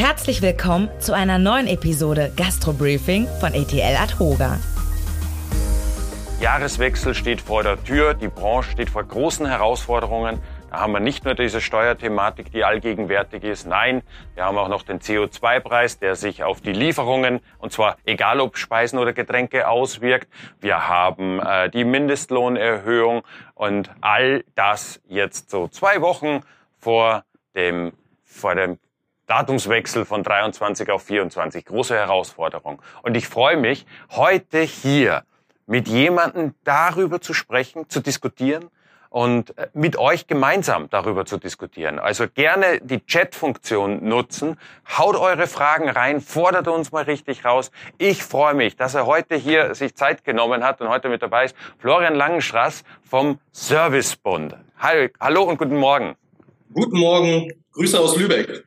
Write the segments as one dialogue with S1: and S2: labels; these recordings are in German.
S1: Herzlich willkommen zu einer neuen Episode Gastro Briefing von ETL Adhoga.
S2: Jahreswechsel steht vor der Tür, die Branche steht vor großen Herausforderungen. Da haben wir nicht nur diese Steuerthematik, die allgegenwärtig ist. Nein, wir haben auch noch den CO2-Preis, der sich auf die Lieferungen, und zwar egal ob Speisen oder Getränke, auswirkt. Wir haben äh, die Mindestlohnerhöhung und all das jetzt so zwei Wochen vor dem, vor dem Datumswechsel von 23 auf 24. Große Herausforderung. Und ich freue mich, heute hier mit jemandem darüber zu sprechen, zu diskutieren, und äh, mit euch gemeinsam darüber zu diskutieren. Also gerne die Chat-Funktion nutzen, haut eure Fragen rein, fordert uns mal richtig raus. Ich freue mich, dass er heute hier sich Zeit genommen hat und heute mit dabei ist. Florian Langenstraß vom Servicebund. Hallo und guten Morgen.
S3: Guten Morgen, Grüße aus Lübeck.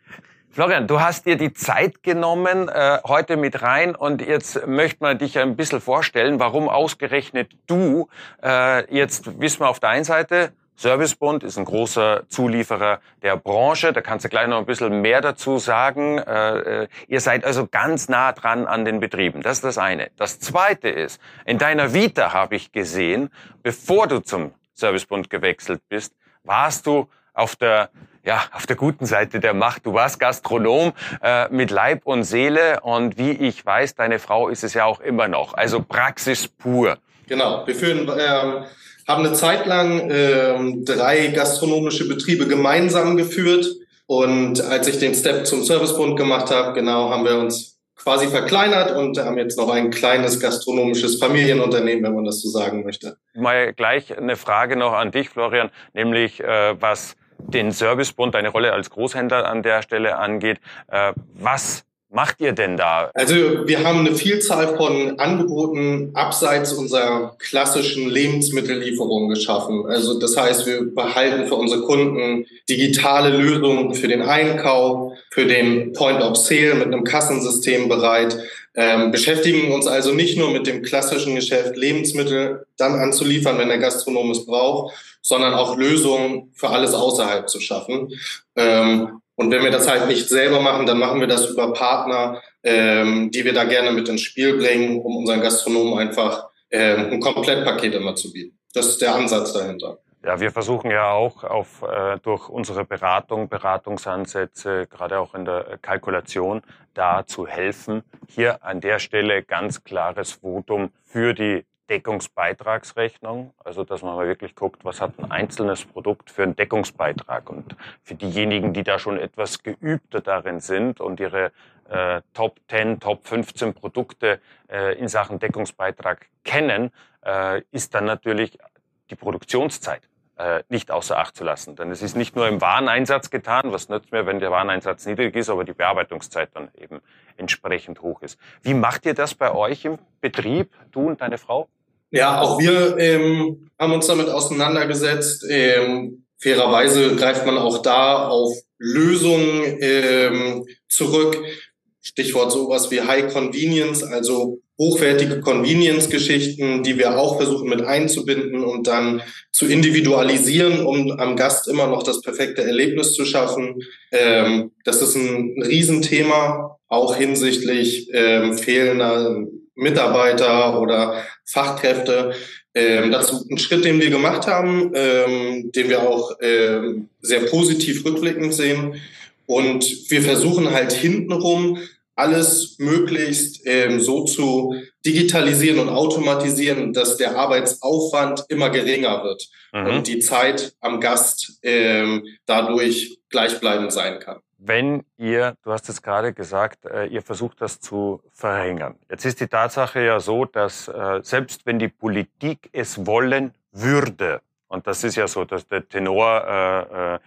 S2: Florian, du hast dir die Zeit genommen äh, heute mit rein und jetzt möchte man dich ein bisschen vorstellen, warum ausgerechnet du äh, jetzt wissen wir auf der einen Seite, Servicebund ist ein großer Zulieferer der Branche. Da kannst du gleich noch ein bisschen mehr dazu sagen. Äh, äh, ihr seid also ganz nah dran an den Betrieben. Das ist das eine. Das zweite ist, in deiner Vita habe ich gesehen, bevor du zum Servicebund gewechselt bist, warst du auf der ja, auf der guten Seite der Macht. Du warst Gastronom äh, mit Leib und Seele und wie ich weiß, deine Frau ist es ja auch immer noch. Also Praxis pur.
S3: Genau. Wir führen, ähm, haben eine Zeit lang ähm, drei gastronomische Betriebe gemeinsam geführt. Und als ich den Step zum Servicebund gemacht habe, genau, haben wir uns quasi verkleinert und haben jetzt noch ein kleines gastronomisches Familienunternehmen, wenn man das so sagen möchte.
S2: Mal gleich eine Frage noch an dich, Florian, nämlich äh, was den Servicebund, deine Rolle als Großhändler an der Stelle angeht. Äh, was macht ihr denn da?
S3: Also wir haben eine Vielzahl von Angeboten abseits unserer klassischen Lebensmittellieferung geschaffen. Also das heißt, wir behalten für unsere Kunden digitale Lösungen für den Einkauf, für den Point of Sale mit einem Kassensystem bereit ähm, beschäftigen uns also nicht nur mit dem klassischen Geschäft, Lebensmittel dann anzuliefern, wenn der Gastronom es braucht, sondern auch Lösungen für alles außerhalb zu schaffen. Ähm, und wenn wir das halt nicht selber machen, dann machen wir das über Partner, ähm, die wir da gerne mit ins Spiel bringen, um unseren Gastronomen einfach ähm, ein Komplettpaket immer zu bieten. Das ist der Ansatz dahinter.
S2: Ja, wir versuchen ja auch auf, äh, durch unsere Beratung, Beratungsansätze, gerade auch in der Kalkulation, da zu helfen. Hier an der Stelle ganz klares Votum für die Deckungsbeitragsrechnung, also dass man mal wirklich guckt, was hat ein einzelnes Produkt für einen Deckungsbeitrag. Und für diejenigen, die da schon etwas geübter darin sind und ihre äh, Top 10, Top 15 Produkte äh, in Sachen Deckungsbeitrag kennen, äh, ist dann natürlich die Produktionszeit äh, nicht außer Acht zu lassen. Denn es ist nicht nur im Wareneinsatz getan, was nützt mir, wenn der Wareneinsatz niedrig ist, aber die Bearbeitungszeit dann eben entsprechend hoch ist. Wie macht ihr das bei euch im Betrieb, du und deine Frau?
S3: Ja, auch wir ähm, haben uns damit auseinandergesetzt. Ähm, fairerweise greift man auch da auf Lösungen ähm, zurück. Stichwort sowas wie High Convenience, also hochwertige Convenience-Geschichten, die wir auch versuchen mit einzubinden und dann zu individualisieren, um am Gast immer noch das perfekte Erlebnis zu schaffen. Ähm, das ist ein, Riesenthema, auch hinsichtlich ähm, fehlender Mitarbeiter oder Fachkräfte. Ähm, dazu ein Schritt, den wir gemacht haben, ähm, den wir auch ähm, sehr positiv rückblickend sehen. Und wir versuchen halt hintenrum alles möglichst ähm, so zu digitalisieren und automatisieren, dass der Arbeitsaufwand immer geringer wird mhm. und die Zeit am Gast ähm, dadurch gleichbleibend sein kann.
S2: Wenn ihr, du hast es gerade gesagt, äh, ihr versucht das zu verringern. Jetzt ist die Tatsache ja so, dass äh, selbst wenn die Politik es wollen würde, und das ist ja so, dass der Tenor äh, äh,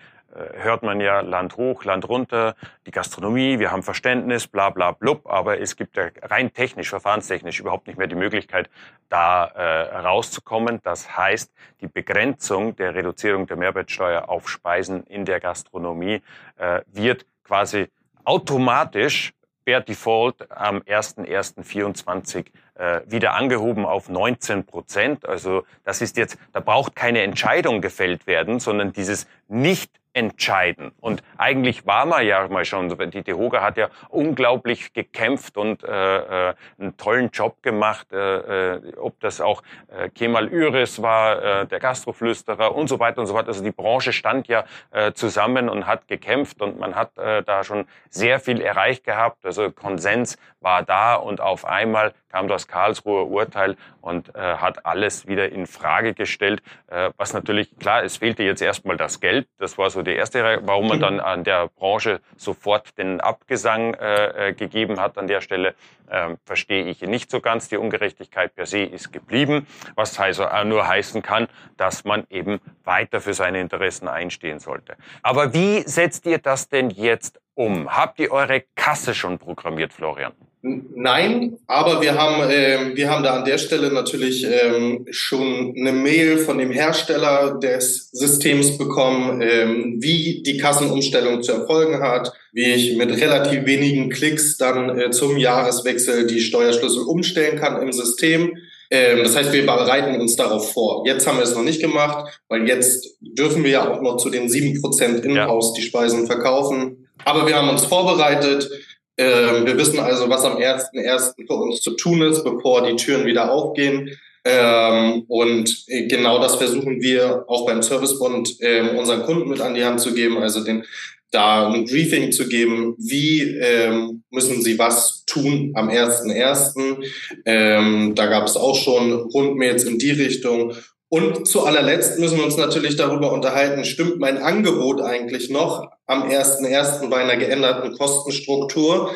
S2: hört man ja Land hoch, Land runter, die Gastronomie, wir haben Verständnis, bla bla blub, aber es gibt ja rein technisch, verfahrenstechnisch überhaupt nicht mehr die Möglichkeit, da äh, rauszukommen. Das heißt, die Begrenzung der Reduzierung der Mehrwertsteuer auf Speisen in der Gastronomie äh, wird quasi automatisch per Default am 1.1.24 äh, wieder angehoben auf 19 Prozent. Also das ist jetzt, da braucht keine Entscheidung gefällt werden, sondern dieses nicht entscheiden. Und eigentlich war man ja mal schon, die Tehoga hat ja unglaublich gekämpft und äh, äh, einen tollen Job gemacht, äh, äh, ob das auch äh, Kemal Üris war, äh, der Gastroflüsterer und so weiter und so fort. Also die Branche stand ja äh, zusammen und hat gekämpft und man hat äh, da schon sehr viel erreicht gehabt. Also Konsens war da und auf einmal kam das Karlsruher Urteil und äh, hat alles wieder in Frage gestellt. Äh, was natürlich, klar, es fehlte jetzt erstmal das Geld. Das war so die erste, warum man dann an der Branche sofort den Abgesang äh, äh, gegeben hat an der Stelle. Ähm, verstehe ich nicht so ganz. Die Ungerechtigkeit per se ist geblieben, was also nur heißen kann, dass man eben weiter für seine Interessen einstehen sollte. Aber wie setzt ihr das denn jetzt um? Habt ihr eure Kasse schon programmiert, Florian?
S3: Nein, aber wir haben, äh, wir haben da an der Stelle natürlich ähm, schon eine Mail von dem Hersteller des Systems bekommen, ähm, wie die Kassenumstellung zu erfolgen hat, wie ich mit relativ wenigen Klicks dann äh, zum Jahreswechsel die Steuerschlüssel umstellen kann im System. Ähm, das heißt, wir bereiten uns darauf vor. Jetzt haben wir es noch nicht gemacht, weil jetzt dürfen wir ja auch noch zu den sieben Prozent in-house ja. die Speisen verkaufen. Aber wir haben uns vorbereitet. Ähm, wir wissen also, was am 1.1. für uns zu tun ist, bevor die Türen wieder aufgehen. Ähm, und genau das versuchen wir auch beim Servicebond ähm, unseren Kunden mit an die Hand zu geben, also den da ein Briefing zu geben, wie ähm, müssen sie was tun am 1.1. Ähm, da gab es auch schon Rundmails in die Richtung. Und zu allerletzt müssen wir uns natürlich darüber unterhalten, stimmt mein Angebot eigentlich noch am 1.1. bei einer geänderten Kostenstruktur?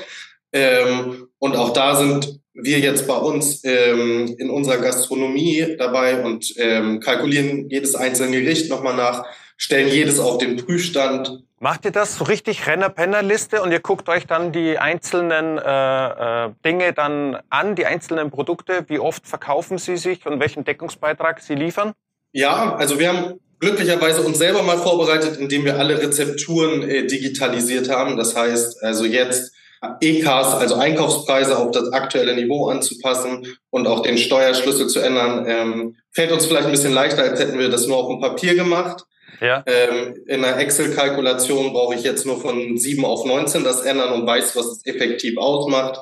S3: Ähm, und auch da sind wir jetzt bei uns ähm, in unserer Gastronomie dabei und ähm, kalkulieren jedes einzelne Gericht nochmal nach, stellen jedes auf den Prüfstand.
S2: Macht ihr das so richtig Renner-Penner-Liste und ihr guckt euch dann die einzelnen äh, äh, Dinge dann an, die einzelnen Produkte? Wie oft verkaufen sie sich und welchen Deckungsbeitrag sie liefern?
S3: Ja, also wir haben glücklicherweise uns selber mal vorbereitet, indem wir alle Rezepturen äh, digitalisiert haben. Das heißt, also jetzt EKs, also Einkaufspreise auf das aktuelle Niveau anzupassen und auch den Steuerschlüssel zu ändern, ähm, fällt uns vielleicht ein bisschen leichter, als hätten wir das nur auf dem Papier gemacht. Ja. Ähm, in einer Excel-Kalkulation brauche ich jetzt nur von 7 auf 19 das ändern und weiß, was es effektiv ausmacht.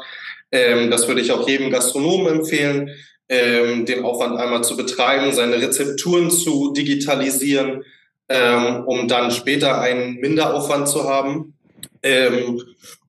S3: Ähm, das würde ich auch jedem Gastronomen empfehlen, ähm, den Aufwand einmal zu betreiben, seine Rezepturen zu digitalisieren, ähm, um dann später einen Minderaufwand zu haben. Ähm,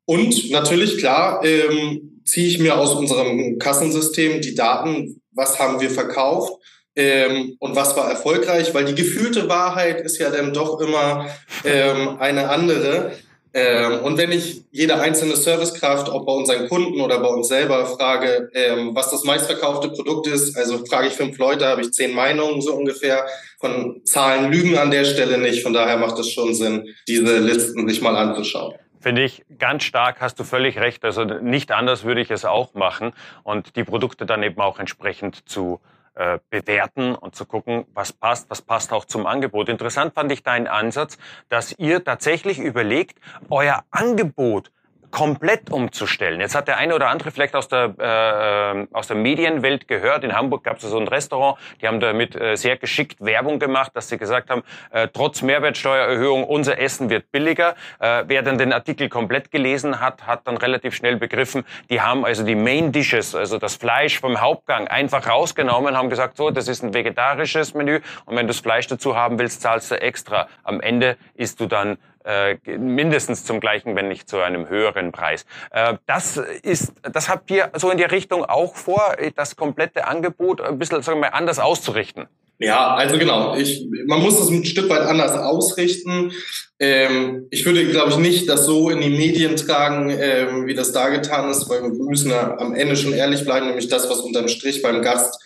S3: und natürlich, klar, ähm, ziehe ich mir aus unserem Kassensystem die Daten, was haben wir verkauft, ähm, und was war erfolgreich, weil die gefühlte Wahrheit ist ja dann doch immer ähm, eine andere. Ähm, und wenn ich jede einzelne Servicekraft, ob bei unseren Kunden oder bei uns selber, frage, ähm, was das meistverkaufte Produkt ist, also frage ich fünf Leute, habe ich zehn Meinungen so ungefähr. Von Zahlen lügen an der Stelle nicht. Von daher macht es schon Sinn, diese Listen sich mal anzuschauen.
S2: Finde ich ganz stark, hast du völlig recht. Also nicht anders würde ich es auch machen und die Produkte dann eben auch entsprechend zu äh, bewerten und zu gucken, was passt, was passt auch zum Angebot. Interessant fand ich deinen Ansatz, dass ihr tatsächlich überlegt, euer Angebot komplett umzustellen. Jetzt hat der eine oder andere vielleicht aus der, äh, aus der Medienwelt gehört. In Hamburg gab es so ein Restaurant, die haben damit äh, sehr geschickt Werbung gemacht, dass sie gesagt haben, äh, trotz Mehrwertsteuererhöhung, unser Essen wird billiger. Äh, wer dann den Artikel komplett gelesen hat, hat dann relativ schnell begriffen, die haben also die Main Dishes, also das Fleisch vom Hauptgang, einfach rausgenommen, haben gesagt, so, das ist ein vegetarisches Menü und wenn du das Fleisch dazu haben willst, zahlst du extra. Am Ende isst du dann äh, mindestens zum gleichen, wenn nicht zu einem höheren Preis. Äh, das ist, das habt ihr so in die Richtung auch vor, das komplette Angebot ein bisschen sagen wir, anders auszurichten.
S3: Ja, also genau. Ich, man muss es ein Stück weit anders ausrichten. Ähm, ich würde, glaube ich, nicht das so in die Medien tragen, ähm, wie das da getan ist, weil wir müssen am Ende schon ehrlich bleiben, nämlich das, was unterm Strich beim Gast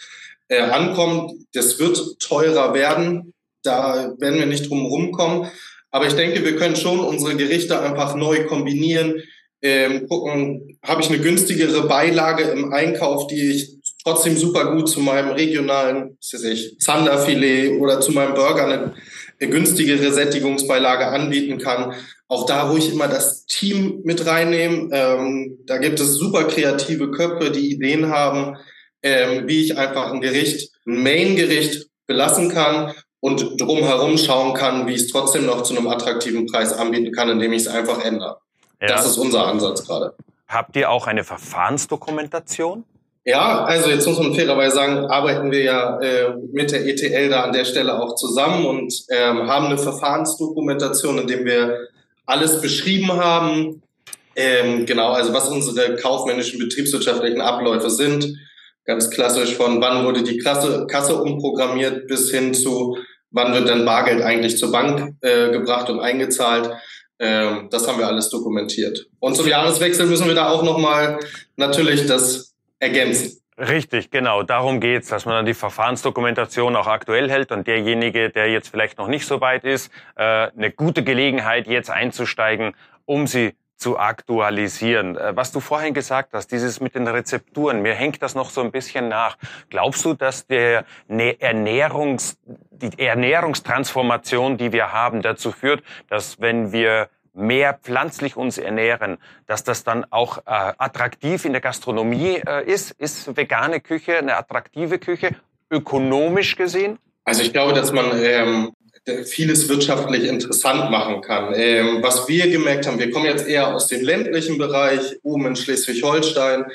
S3: äh, ankommt. Das wird teurer werden. Da werden wir nicht drum rumkommen. Aber ich denke, wir können schon unsere Gerichte einfach neu kombinieren, ähm, gucken, habe ich eine günstigere Beilage im Einkauf, die ich trotzdem super gut zu meinem regionalen, ich, Zanderfilet oder zu meinem Burger eine, eine günstigere Sättigungsbeilage anbieten kann. Auch da ruhig immer das Team mit reinnehmen. Ähm, da gibt es super kreative Köpfe, die Ideen haben, ähm, wie ich einfach ein Gericht, ein Main-Gericht belassen kann und drumherum schauen kann, wie ich es trotzdem noch zu einem attraktiven Preis anbieten kann, indem ich es einfach ändere. Ja. Das ist unser Ansatz gerade.
S2: Habt ihr auch eine Verfahrensdokumentation?
S3: Ja, also jetzt muss man fairerweise sagen, arbeiten wir ja äh, mit der ETL da an der Stelle auch zusammen und ähm, haben eine Verfahrensdokumentation, in dem wir alles beschrieben haben. Ähm, genau, also was unsere kaufmännischen betriebswirtschaftlichen Abläufe sind. Ganz klassisch von wann wurde die Klasse, Kasse umprogrammiert bis hin zu wann wird dann Bargeld eigentlich zur Bank äh, gebracht und eingezahlt. Ähm, das haben wir alles dokumentiert. Und zum Jahreswechsel müssen wir da auch nochmal natürlich das ergänzen.
S2: Richtig, genau. Darum geht's, dass man dann die Verfahrensdokumentation auch aktuell hält und derjenige, der jetzt vielleicht noch nicht so weit ist, äh, eine gute Gelegenheit, jetzt einzusteigen, um sie zu aktualisieren. Äh, was du vorhin gesagt hast, dieses mit den Rezepturen, mir hängt das noch so ein bisschen nach. Glaubst du, dass der Ernährungs, die Ernährungstransformation, die wir haben, dazu führt, dass wenn wir mehr pflanzlich uns ernähren, dass das dann auch äh, attraktiv in der Gastronomie äh, ist? Ist vegane Küche eine attraktive Küche, ökonomisch gesehen?
S3: Also ich glaube, dass man ähm, vieles wirtschaftlich interessant machen kann. Ähm, was wir gemerkt haben, wir kommen jetzt eher aus dem ländlichen Bereich, oben in Schleswig-Holstein,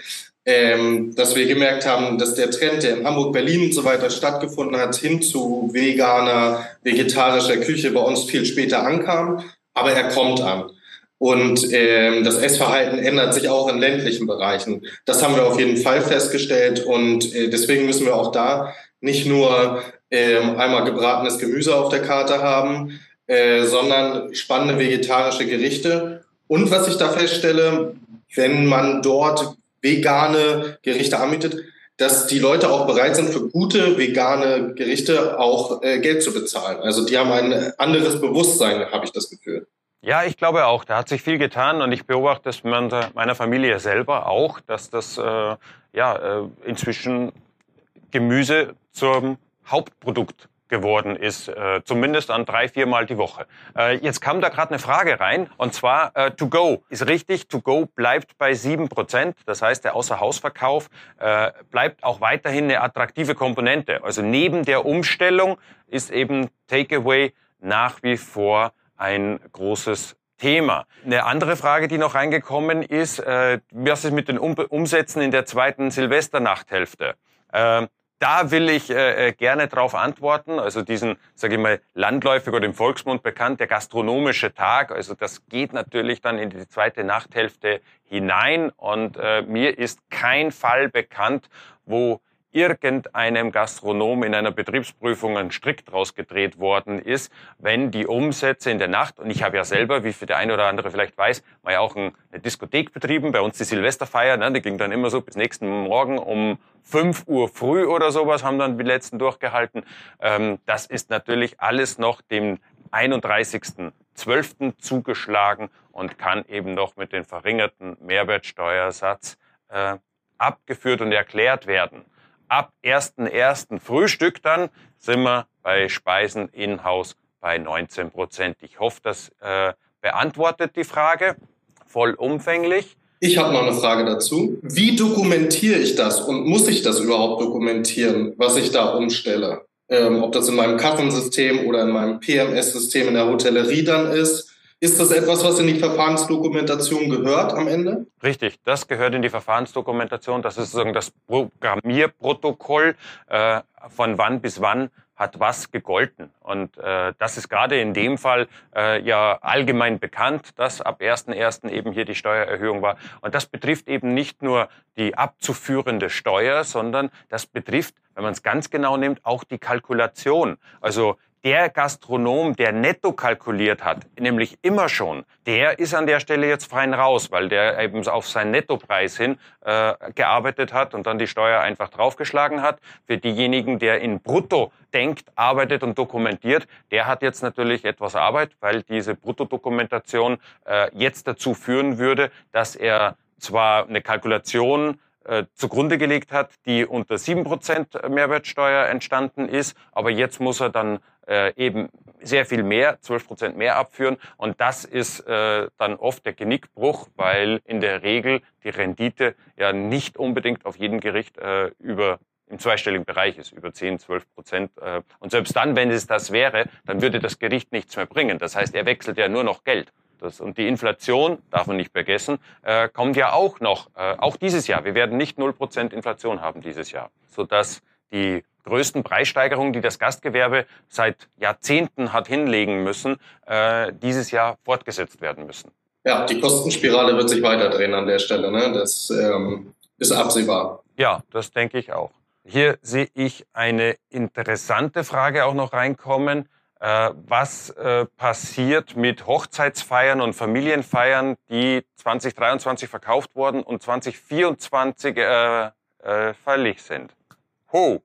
S3: ähm, dass wir gemerkt haben, dass der Trend, der in Hamburg, Berlin und so weiter stattgefunden hat, hin zu veganer, vegetarischer Küche bei uns viel später ankam, aber er kommt an. Und ähm, das Essverhalten ändert sich auch in ländlichen Bereichen. Das haben wir auf jeden Fall festgestellt und äh, deswegen müssen wir auch da nicht nur ähm, einmal gebratenes Gemüse auf der Karte haben, äh, sondern spannende vegetarische Gerichte. Und was ich da feststelle, wenn man dort vegane Gerichte anbietet, dass die Leute auch bereit sind, für gute vegane Gerichte auch äh, Geld zu bezahlen. Also die haben ein anderes Bewusstsein, habe ich das Gefühl.
S2: Ja, ich glaube auch. Da hat sich viel getan und ich beobachte es meiner Familie selber auch, dass das äh, ja äh, inzwischen Gemüse zum Hauptprodukt geworden ist, äh, zumindest an drei, viermal die Woche. Äh, jetzt kam da gerade eine Frage rein, und zwar äh, To Go. Ist richtig, To Go bleibt bei sieben Prozent. Das heißt, der Außerhausverkauf äh, bleibt auch weiterhin eine attraktive Komponente. Also neben der Umstellung ist eben Takeaway nach wie vor ein großes Thema. Eine andere Frage, die noch reingekommen ist, äh, was ist mit den um Umsätzen in der zweiten Silvesternachthälfte? Äh, da will ich äh, äh, gerne darauf antworten. Also diesen, sage ich mal, landläufig oder im Volksmund bekannt, der gastronomische Tag. Also das geht natürlich dann in die zweite Nachthälfte hinein. Und äh, mir ist kein Fall bekannt, wo irgendeinem Gastronom in einer Betriebsprüfung ein Strick draus gedreht worden ist, wenn die Umsätze in der Nacht, und ich habe ja selber, wie für der eine oder andere vielleicht weiß, mal ja auch eine Diskothek betrieben, bei uns die Silvesterfeier, ne, die ging dann immer so bis nächsten Morgen um 5 Uhr früh oder sowas, haben dann die letzten durchgehalten. Ähm, das ist natürlich alles noch dem 31.12. zugeschlagen und kann eben noch mit dem verringerten Mehrwertsteuersatz äh, abgeführt und erklärt werden ab 1.1. Frühstück dann sind wir bei Speisen in-house bei 19 Prozent. Ich hoffe, das äh, beantwortet die Frage vollumfänglich.
S3: Ich habe noch eine Frage dazu. Wie dokumentiere ich das und muss ich das überhaupt dokumentieren, was ich da umstelle? Ähm, ob das in meinem Kassensystem oder in meinem PMS-System in der Hotellerie dann ist. Ist das etwas, was in die Verfahrensdokumentation gehört am Ende?
S2: Richtig, das gehört in die Verfahrensdokumentation. Das ist sozusagen das Programmierprotokoll, äh, von wann bis wann hat was gegolten. Und äh, das ist gerade in dem Fall äh, ja allgemein bekannt, dass ab 1.1. eben hier die Steuererhöhung war. Und das betrifft eben nicht nur die abzuführende Steuer, sondern das betrifft, wenn man es ganz genau nimmt, auch die Kalkulation. Also der Gastronom, der netto kalkuliert hat, nämlich immer schon, der ist an der Stelle jetzt fein raus, weil der eben auf seinen Nettopreis hin äh, gearbeitet hat und dann die Steuer einfach draufgeschlagen hat. Für diejenigen, der in Brutto denkt, arbeitet und dokumentiert, der hat jetzt natürlich etwas Arbeit, weil diese Bruttodokumentation äh, jetzt dazu führen würde, dass er zwar eine Kalkulation äh, zugrunde gelegt hat, die unter 7% Mehrwertsteuer entstanden ist, aber jetzt muss er dann äh, eben sehr viel mehr, 12 Prozent mehr abführen. Und das ist äh, dann oft der Genickbruch, weil in der Regel die Rendite ja nicht unbedingt auf jedem Gericht äh, über im zweistelligen Bereich ist, über 10, 12 Prozent. Äh, und selbst dann, wenn es das wäre, dann würde das Gericht nichts mehr bringen. Das heißt, er wechselt ja nur noch Geld. Das, und die Inflation, darf man nicht vergessen, äh, kommt ja auch noch, äh, auch dieses Jahr. Wir werden nicht 0% Inflation haben dieses Jahr, sodass die größten Preissteigerungen, die das Gastgewerbe seit Jahrzehnten hat hinlegen müssen, äh, dieses Jahr fortgesetzt werden müssen.
S3: Ja, die Kostenspirale wird sich weiterdrehen an der Stelle. Ne? Das ähm, ist absehbar.
S2: Ja, das denke ich auch. Hier sehe ich eine interessante Frage auch noch reinkommen. Äh, was äh, passiert mit Hochzeitsfeiern und Familienfeiern, die 2023 verkauft wurden und 2024 äh, äh, fällig sind? Ho,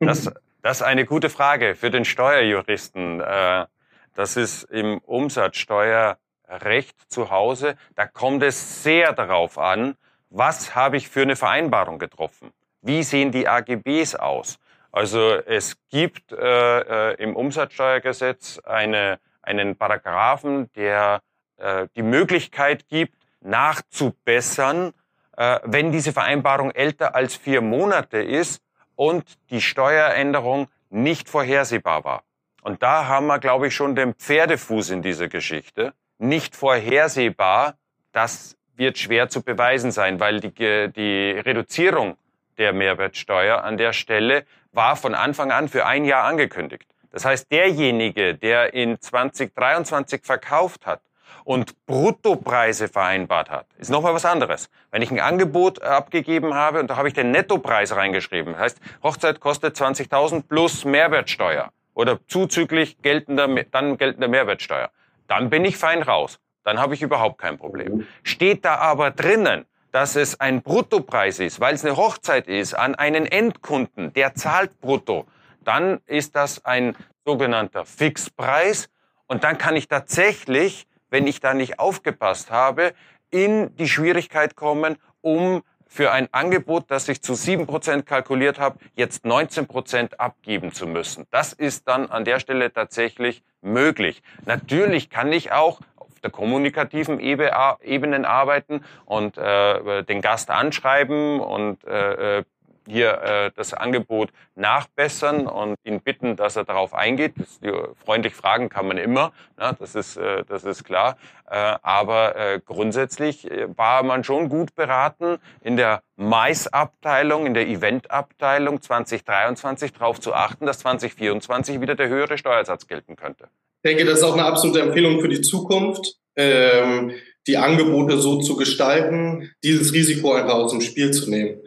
S2: das, das ist eine gute Frage für den Steuerjuristen. Äh, das ist im Umsatzsteuerrecht zu Hause. Da kommt es sehr darauf an, was habe ich für eine Vereinbarung getroffen? Wie sehen die AGBs aus? Also es gibt äh, äh, im Umsatzsteuergesetz eine, einen Paragraphen, der äh, die Möglichkeit gibt, nachzubessern, äh, wenn diese Vereinbarung älter als vier Monate ist und die Steueränderung nicht vorhersehbar war. Und da haben wir, glaube ich, schon den Pferdefuß in dieser Geschichte. Nicht vorhersehbar, das wird schwer zu beweisen sein, weil die, die Reduzierung der Mehrwertsteuer an der Stelle war von Anfang an für ein Jahr angekündigt. Das heißt, derjenige, der in 2023 verkauft hat und Bruttopreise vereinbart hat, ist nochmal was anderes. Wenn ich ein Angebot abgegeben habe und da habe ich den Nettopreis reingeschrieben, das heißt, Hochzeit kostet 20.000 plus Mehrwertsteuer oder zuzüglich geltender, dann geltender Mehrwertsteuer, dann bin ich fein raus. Dann habe ich überhaupt kein Problem. Steht da aber drinnen, dass es ein Bruttopreis ist, weil es eine Hochzeit ist, an einen Endkunden, der zahlt brutto, dann ist das ein sogenannter Fixpreis und dann kann ich tatsächlich, wenn ich da nicht aufgepasst habe, in die Schwierigkeit kommen, um für ein Angebot, das ich zu 7% kalkuliert habe, jetzt 19% abgeben zu müssen. Das ist dann an der Stelle tatsächlich möglich. Natürlich kann ich auch der kommunikativen Ebenen arbeiten und äh, den Gast anschreiben und äh, äh, hier äh, das Angebot nachbessern und ihn bitten, dass er darauf eingeht. Das, die, freundlich fragen kann man immer, ne? das, ist, äh, das ist klar. Äh, aber äh, grundsätzlich äh, war man schon gut beraten, in der Mais-Abteilung, in der Event-Abteilung 2023 darauf zu achten, dass 2024 wieder der höhere Steuersatz gelten könnte.
S3: Ich denke, das ist auch eine absolute Empfehlung für die Zukunft, ähm, die Angebote so zu gestalten, dieses Risiko einfach aus dem Spiel zu nehmen.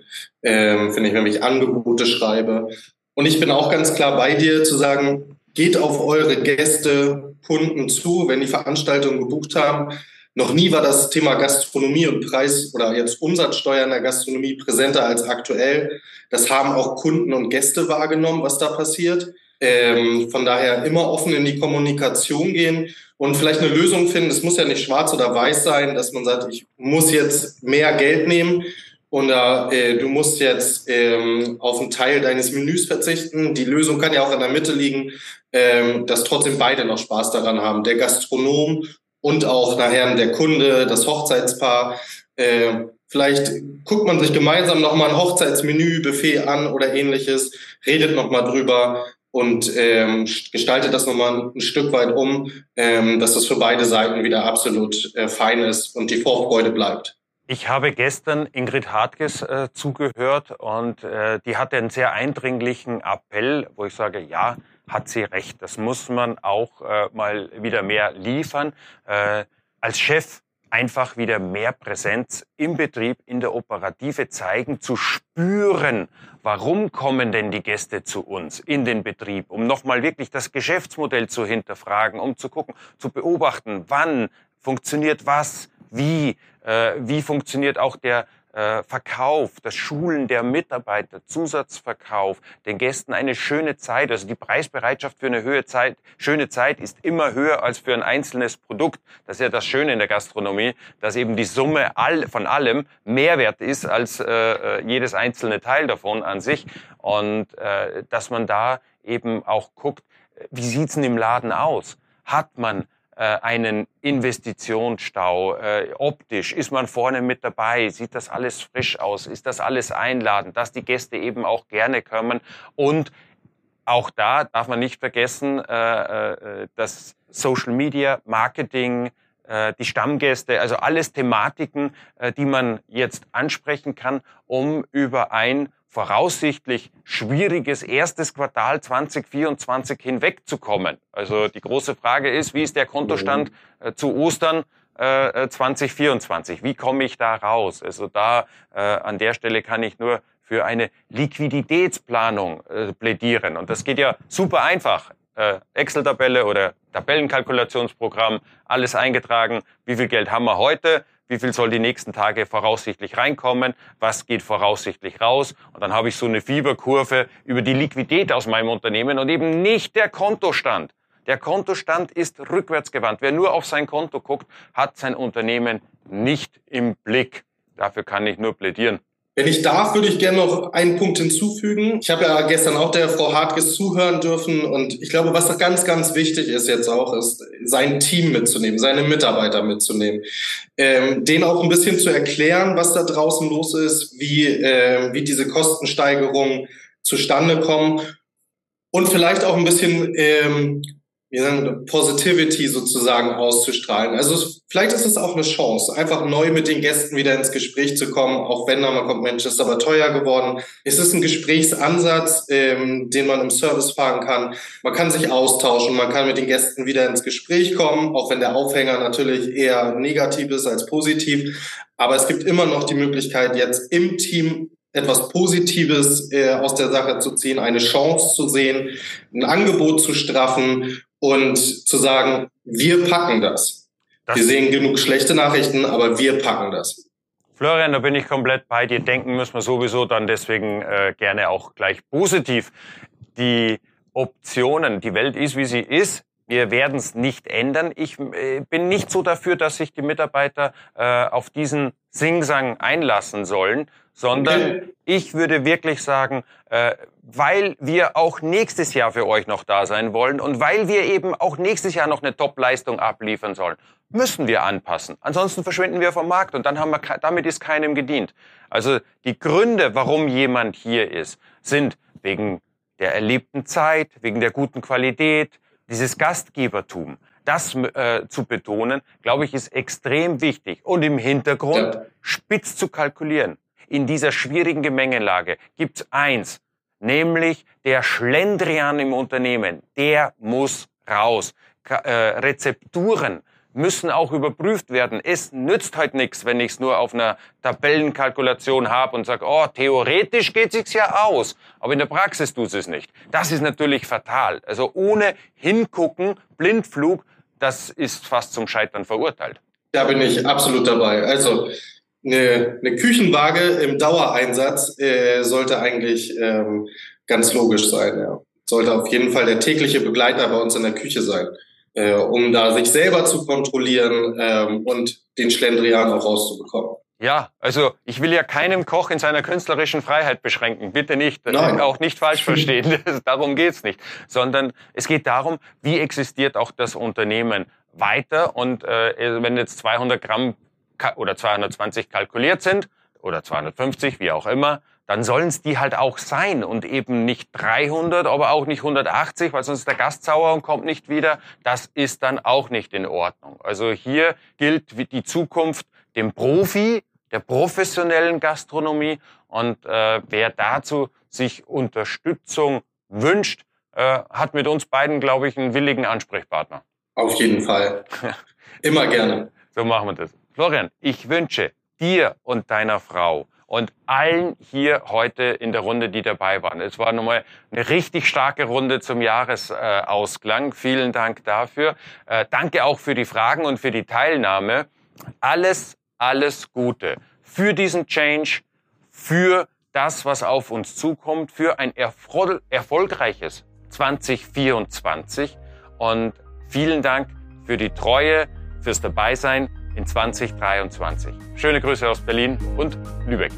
S3: Ähm, Finde ich, wenn ich Angebote schreibe. Und ich bin auch ganz klar bei dir zu sagen, geht auf eure Gäste, Kunden zu, wenn die Veranstaltungen gebucht haben. Noch nie war das Thema Gastronomie und Preis oder jetzt Umsatzsteuer in der Gastronomie präsenter als aktuell. Das haben auch Kunden und Gäste wahrgenommen, was da passiert. Ähm, von daher immer offen in die Kommunikation gehen und vielleicht eine Lösung finden. Es muss ja nicht schwarz oder weiß sein, dass man sagt, ich muss jetzt mehr Geld nehmen oder äh, du musst jetzt ähm, auf einen Teil deines Menüs verzichten. Die Lösung kann ja auch in der Mitte liegen, ähm, dass trotzdem beide noch Spaß daran haben. Der Gastronom und auch nachher der Kunde, das Hochzeitspaar. Äh, vielleicht guckt man sich gemeinsam nochmal ein Hochzeitsmenü, Buffet an oder ähnliches, redet nochmal drüber und ähm, gestaltet das nochmal ein Stück weit um, ähm, dass das für beide Seiten wieder absolut äh, fein ist und die Vorfreude bleibt.
S2: Ich habe gestern Ingrid Hartges äh, zugehört und äh, die hatte einen sehr eindringlichen Appell, wo ich sage, ja, hat sie recht, das muss man auch äh, mal wieder mehr liefern. Äh, als Chef einfach wieder mehr Präsenz im Betrieb, in der Operative zeigen, zu spüren, warum kommen denn die Gäste zu uns in den Betrieb, um nochmal wirklich das Geschäftsmodell zu hinterfragen, um zu gucken, zu beobachten, wann funktioniert was, wie, äh, wie funktioniert auch der äh, Verkauf, das Schulen der Mitarbeiter, Zusatzverkauf, den Gästen eine schöne Zeit. Also die Preisbereitschaft für eine höhe Zeit, schöne Zeit ist immer höher als für ein einzelnes Produkt. Das ist ja das Schöne in der Gastronomie, dass eben die Summe all, von allem mehr wert ist als äh, äh, jedes einzelne Teil davon an sich. Und äh, dass man da eben auch guckt, wie sieht's denn im Laden aus? Hat man einen Investitionsstau. Äh, optisch. Ist man vorne mit dabei, sieht das alles frisch aus, ist das alles einladend, dass die Gäste eben auch gerne kommen. Und auch da darf man nicht vergessen, äh, äh, dass Social Media, Marketing, äh, die Stammgäste, also alles Thematiken, äh, die man jetzt ansprechen kann, um über ein voraussichtlich schwieriges erstes Quartal 2024 hinwegzukommen. Also die große Frage ist, wie ist der Kontostand äh, zu Ostern äh, 2024? Äh, wie komme ich da raus? Also da äh, an der Stelle kann ich nur für eine Liquiditätsplanung äh, plädieren. Und das geht ja super einfach. Äh, Excel-Tabelle oder Tabellenkalkulationsprogramm, alles eingetragen. Wie viel Geld haben wir heute? Wie viel soll die nächsten Tage voraussichtlich reinkommen, was geht voraussichtlich raus. Und dann habe ich so eine Fieberkurve über die Liquidität aus meinem Unternehmen und eben nicht der Kontostand. Der Kontostand ist rückwärtsgewandt. Wer nur auf sein Konto guckt, hat sein Unternehmen nicht im Blick. Dafür kann ich nur plädieren.
S3: Wenn ich darf, würde ich gerne noch einen Punkt hinzufügen. Ich habe ja gestern auch der Frau Hartges zuhören dürfen und ich glaube, was ganz, ganz wichtig ist jetzt auch, ist, sein Team mitzunehmen, seine Mitarbeiter mitzunehmen, ähm, denen auch ein bisschen zu erklären, was da draußen los ist, wie, äh, wie diese Kostensteigerungen zustande kommen und vielleicht auch ein bisschen ähm, wie sagen, Positivity sozusagen auszustrahlen. Also vielleicht ist es auch eine Chance, einfach neu mit den Gästen wieder ins Gespräch zu kommen, auch wenn da mal kommt, Mensch, ist aber teuer geworden. Es ist ein Gesprächsansatz, ähm, den man im Service fahren kann. Man kann sich austauschen, man kann mit den Gästen wieder ins Gespräch kommen, auch wenn der Aufhänger natürlich eher negativ ist als positiv. Aber es gibt immer noch die Möglichkeit, jetzt im Team etwas Positives äh, aus der Sache zu ziehen, eine Chance zu sehen, ein Angebot zu straffen und zu sagen, wir packen das. das wir sehen genug schlechte Nachrichten, aber wir packen das.
S2: Florian, da bin ich komplett bei dir. Denken müssen wir sowieso dann deswegen äh, gerne auch gleich positiv. Die Optionen, die Welt ist, wie sie ist. Wir werden es nicht ändern. Ich äh, bin nicht so dafür, dass sich die Mitarbeiter äh, auf diesen Singsang einlassen sollen, sondern ich würde wirklich sagen, äh, weil wir auch nächstes Jahr für euch noch da sein wollen und weil wir eben auch nächstes Jahr noch eine Top-Leistung abliefern sollen, müssen wir anpassen. Ansonsten verschwinden wir vom Markt und dann haben wir, damit ist keinem gedient. Also die Gründe, warum jemand hier ist, sind wegen der erlebten Zeit, wegen der guten Qualität, dieses Gastgebertum. Das äh, zu betonen, glaube ich, ist extrem wichtig. Und im Hintergrund ja. spitz zu kalkulieren. In dieser schwierigen Gemengelage gibt's eins, nämlich der Schlendrian im Unternehmen, der muss raus. Ka äh, Rezepturen müssen auch überprüft werden. Es nützt halt nichts, wenn ich es nur auf einer Tabellenkalkulation habe und sage, oh, theoretisch geht sich's ja aus, aber in der Praxis tut es nicht. Das ist natürlich fatal. Also ohne hingucken, Blindflug, das ist fast zum Scheitern verurteilt.
S3: Da bin ich absolut dabei. Also eine, eine Küchenwaage im Dauereinsatz äh, sollte eigentlich ähm, ganz logisch sein. Ja. Sollte auf jeden Fall der tägliche Begleiter bei uns in der Küche sein, äh, um da sich selber zu kontrollieren ähm, und den Schlendrian auch rauszubekommen.
S2: Ja, also ich will ja keinem Koch in seiner künstlerischen Freiheit beschränken. Bitte nicht, Nein. auch nicht falsch verstehen. darum geht's nicht. Sondern es geht darum, wie existiert auch das Unternehmen weiter. Und äh, wenn jetzt 200 Gramm oder 220 kalkuliert sind oder 250, wie auch immer, dann sollen es die halt auch sein und eben nicht 300, aber auch nicht 180, weil sonst ist der Gast sauer und kommt nicht wieder. Das ist dann auch nicht in Ordnung. Also hier gilt die Zukunft dem Profi, der professionellen Gastronomie und äh, wer dazu sich Unterstützung wünscht, äh, hat mit uns beiden, glaube ich, einen willigen Ansprechpartner.
S3: Auf jeden Fall. Immer gerne.
S2: So machen wir das. Florian, ich wünsche dir und deiner Frau und allen hier heute in der Runde, die dabei waren. Es war nochmal eine richtig starke Runde zum Jahresausklang. Vielen Dank dafür. Äh, danke auch für die Fragen und für die Teilnahme. Alles, alles Gute für diesen Change, für das, was auf uns zukommt, für ein erfol erfolgreiches 2024 und vielen Dank für die Treue, fürs Dabeisein in 2023. Schöne Grüße aus Berlin und Lübeck.